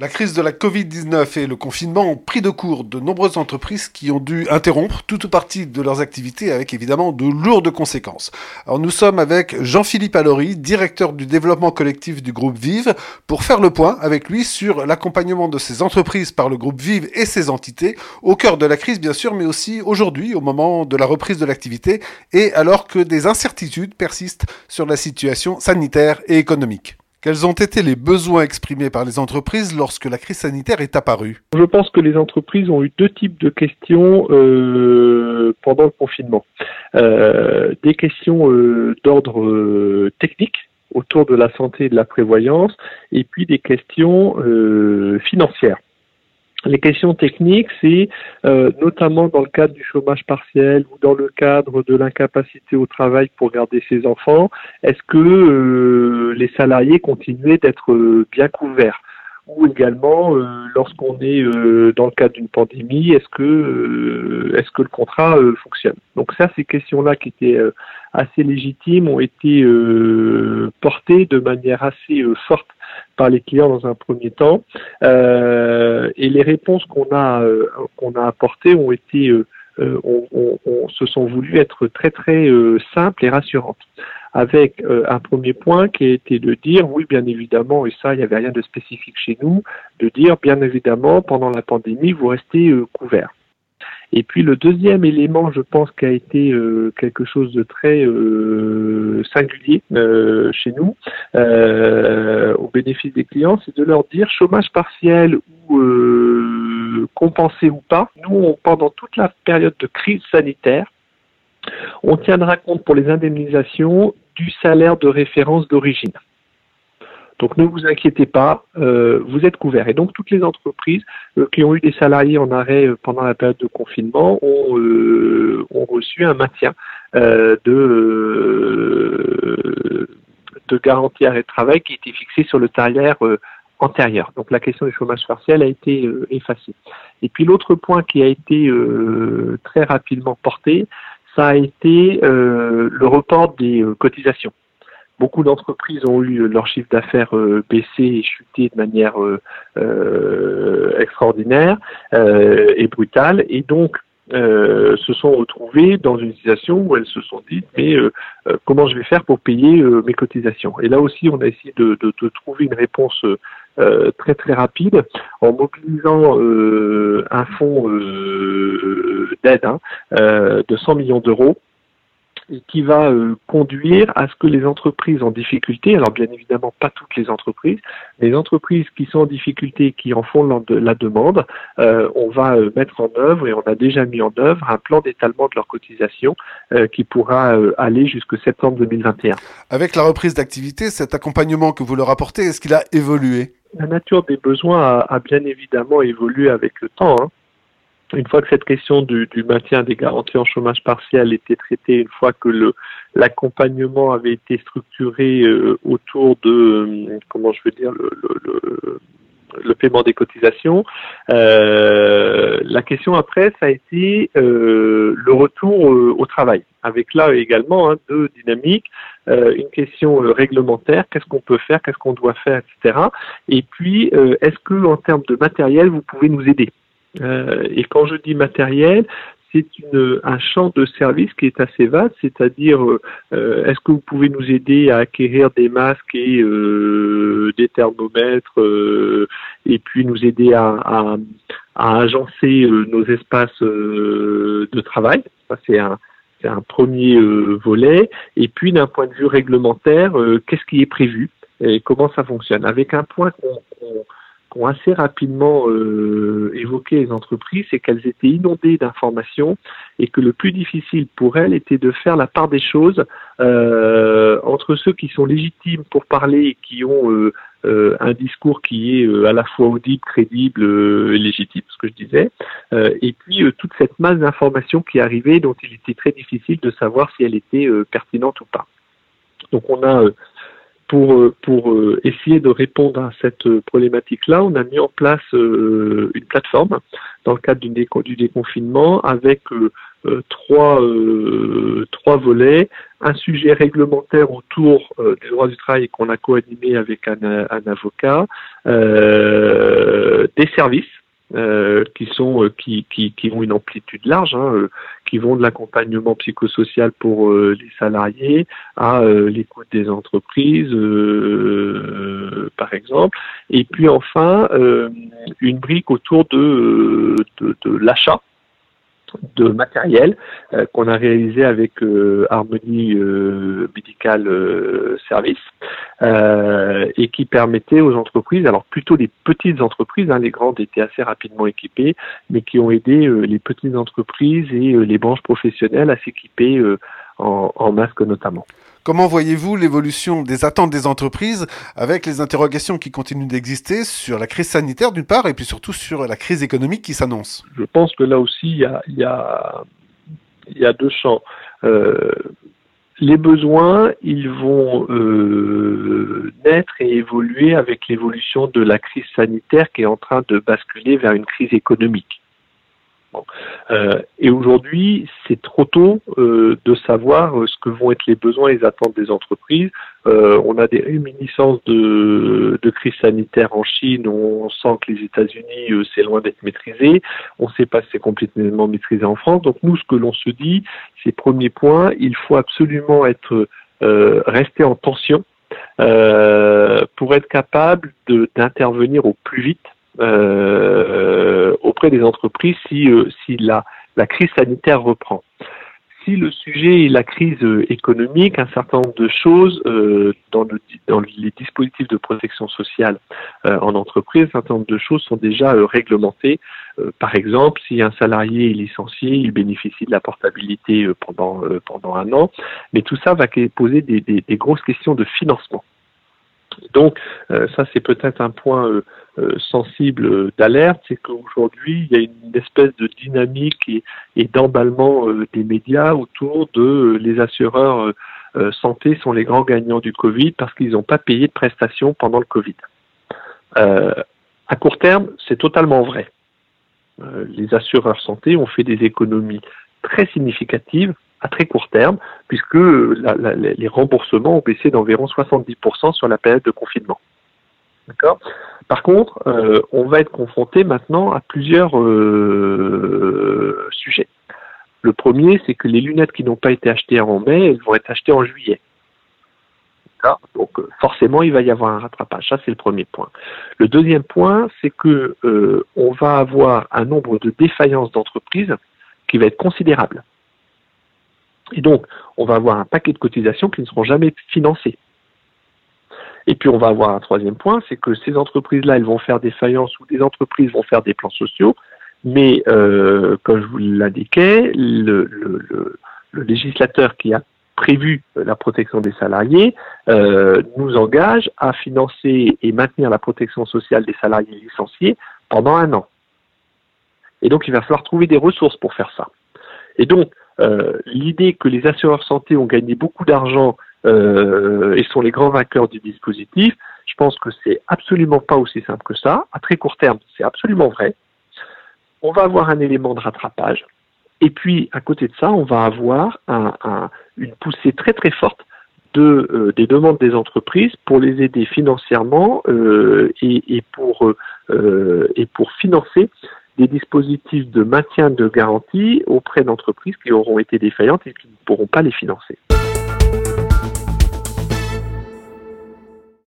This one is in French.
La crise de la Covid-19 et le confinement ont pris de court de nombreuses entreprises qui ont dû interrompre toute ou partie de leurs activités avec évidemment de lourdes conséquences. Alors nous sommes avec Jean-Philippe Allory, directeur du développement collectif du groupe Vive, pour faire le point avec lui sur l'accompagnement de ces entreprises par le groupe Vive et ses entités, au cœur de la crise bien sûr, mais aussi aujourd'hui au moment de la reprise de l'activité et alors que des incertitudes persistent sur la situation sanitaire et économique. Quels ont été les besoins exprimés par les entreprises lorsque la crise sanitaire est apparue? Je pense que les entreprises ont eu deux types de questions euh, pendant le confinement. Euh, des questions euh, d'ordre euh, technique autour de la santé et de la prévoyance, et puis des questions euh, financières. Les questions techniques, c'est euh, notamment dans le cadre du chômage partiel ou dans le cadre de l'incapacité au travail pour garder ses enfants, est-ce que euh, les salariés continuaient d'être euh, bien couverts? Ou également euh, lorsqu'on est euh, dans le cadre d'une pandémie, est-ce que euh, est-ce que le contrat fonctionne? Donc ça, ces questions-là qui étaient assez légitimes ont été portées de manière assez forte par les clients dans un premier temps, et les réponses qu'on a qu'on a apportées ont été on, on, on, se sont voulues être très très simples et rassurantes avec euh, un premier point qui a été de dire, oui, bien évidemment, et ça, il n'y avait rien de spécifique chez nous, de dire, bien évidemment, pendant la pandémie, vous restez euh, couvert. Et puis le deuxième élément, je pense, qui a été euh, quelque chose de très euh, singulier euh, chez nous, au bénéfice des clients, c'est de leur dire chômage partiel ou compensé ou pas. Nous, pendant toute la période de crise sanitaire, on tiendra compte pour les indemnisations du salaire de référence d'origine. Donc ne vous inquiétez pas, euh, vous êtes couverts. Et donc toutes les entreprises euh, qui ont eu des salariés en arrêt euh, pendant la période de confinement ont, reçu un maintien de, de garantie arrêt de travail qui était fixé sur le salaire antérieur. Donc la question du chômage partiel a été effacée. Et puis l'autre point qui a été très rapidement porté, ça a été le report des cotisations. Beaucoup d'entreprises ont eu leur chiffre d'affaires euh, baisser et chuter de manière extraordinaire et brutale, et donc se sont retrouvées dans une situation où elles se sont dit mais comment je vais faire pour payer mes cotisations? Et là aussi, on a essayé de, de, de trouver une réponse très très rapide en mobilisant un fonds d'aide hein, euh, de 100 millions d'euros qui va euh, conduire à ce que les entreprises en difficulté, alors bien évidemment pas toutes les entreprises, les entreprises qui sont en difficulté, qui en font la demande, euh, on va mettre en œuvre et on a déjà mis en œuvre un plan d'étalement de leurs cotisations qui pourra aller jusqu'au septembre 2021. Avec la reprise d'activité, cet accompagnement que vous leur apportez, est-ce qu'il a évolué? La nature des besoins a, a, bien évidemment évolué avec le temps. Hein une fois que cette question du, du, maintien des garanties en chômage partiel était traitée, une fois que le l'accompagnement avait été structuré euh, autour de euh, comment je veux dire le, le, le, paiement des cotisations, euh, la question après ça a été euh, le retour au travail, avec là également hein, deux dynamiques, une question réglementaire, qu'est-ce qu'on peut faire, qu'est-ce qu'on doit faire, etc. Et puis est-ce que en termes de matériel vous pouvez nous aider? Euh, et quand je dis matériel, c'est un champ de service qui est assez vaste, c'est-à-dire euh, est-ce que vous pouvez nous aider à acquérir des masques et euh, des thermomètres et puis nous aider à, à, à agencer nos espaces de travail? C'est un un premier volet. Et puis d'un point de vue réglementaire, qu'est-ce qui est prévu? Et comment ça fonctionne? Avec un point qu'on qu'ont assez rapidement euh, évoqué les entreprises, c'est qu'elles étaient inondées d'informations et que le plus difficile pour elles était de faire la part des choses euh, entre ceux qui sont légitimes pour parler et qui ont euh, euh un discours qui est euh, à la fois audible, crédible et légitime, ce que je disais, et puis toute cette masse d'informations qui arrivait dont il était très difficile de savoir si elle était pertinente ou pas. Donc on a pour, euh, pour euh, essayer de répondre à cette euh, problématique-là, on a mis en place une plateforme dans le cadre du, déconfinement avec trois, trois volets, un sujet réglementaire autour des droits du travail qu'on a co-animé avec un, un avocat, des services qui sont euh, qui, qui, qui, ont une amplitude large, hein, euh, qui vont de l'accompagnement psychosocial pour les salariés à l'écoute des entreprises, par exemple, et puis enfin une brique autour de, de, de l'achat de matériel euh, qu'on a réalisé avec euh, Harmonie euh, Medical Service et qui permettait aux entreprises, alors plutôt des petites entreprises, hein, les grandes étaient assez rapidement équipées, mais qui ont aidé les petites entreprises et les branches professionnelles à s'équiper en, en masques notamment. Comment voyez-vous l'évolution des attentes des entreprises avec les interrogations qui continuent d'exister sur la crise sanitaire d'une part et puis surtout sur la crise économique qui s'annonce? Je pense que là aussi, il y a, deux champs. Euh, les besoins, ils vont euh, naître et évoluer avec l'évolution de la crise sanitaire qui est en train de basculer vers une crise économique. Euh, et aujourd'hui, c'est trop tôt euh, de savoir euh, ce que vont être les besoins et les attentes des entreprises. on a des réminiscences de, crise sanitaire en Chine, on sent que les États-Unis, c'est loin d'être maîtrisé. On ne sait pas si c'est complètement maîtrisé en France. Donc nous, ce que l'on se dit, c'est premier point, il faut absolument être rester en tension pour être capable d'intervenir au plus vite des entreprises si, euh, si la, la crise sanitaire reprend si le sujet est la crise euh, économique, un certain nombre de choses euh, dans, le, dans, les dispositifs de protection sociale en entreprise, un certain nombre de choses sont déjà réglementées. par exemple, si un salarié est licencié, il bénéficie de la portabilité pendant, pendant un an, mais tout ça va poser des, grosses questions de financement. Donc, ça, c'est peut-être un point sensible d'alerte, c'est qu'aujourd'hui, il y a une espèce de dynamique et, d'emballement euh, des médias autour de euh, les assureurs santé sont les grands gagnants du Covid parce qu'ils n'ont pas payé de prestations pendant le Covid. à court terme, c'est totalement vrai. les assureurs santé ont fait des économies très significatives à très court terme, puisque les remboursements ont baissé d'environ 70% sur la période de confinement. Par contre, euh, on va être confronté maintenant à plusieurs euh, sujets. Le premier, c'est que les lunettes qui n'ont pas été achetées en mai, elles vont être achetées en juillet. Donc euh, forcément, il va y avoir un rattrapage. Ça, c'est le premier point. Le deuxième point, c'est que on va avoir un nombre de défaillances d'entreprises qui va être considérable. Et donc, on va avoir un paquet de cotisations qui ne seront jamais financées. Et puis on va avoir un troisième point, c'est que ces entreprises-là, elles vont faire des faillances ou des entreprises vont faire des plans sociaux, mais euh, comme je vous l'indiquais, le, législateur qui a prévu la protection des salariés euh, nous engage à financer et maintenir la protection sociale des salariés licenciés pendant un an. Et donc il va falloir trouver des ressources pour faire ça. Et donc euh, l'idée que les assureurs santé ont gagné beaucoup d'argent euh, et sont les grands vainqueurs du dispositif. Je pense que c'est absolument pas aussi simple que ça. À très court terme, c'est absolument vrai. On va avoir un élément de rattrapage. Et puis, à côté de ça, on va avoir une poussée très très forte de, euh, des demandes des entreprises pour les aider financièrement euh, et, pour, et pour financer des dispositifs de maintien de garantie auprès d'entreprises qui auront été défaillantes et qui ne pourront pas les financer.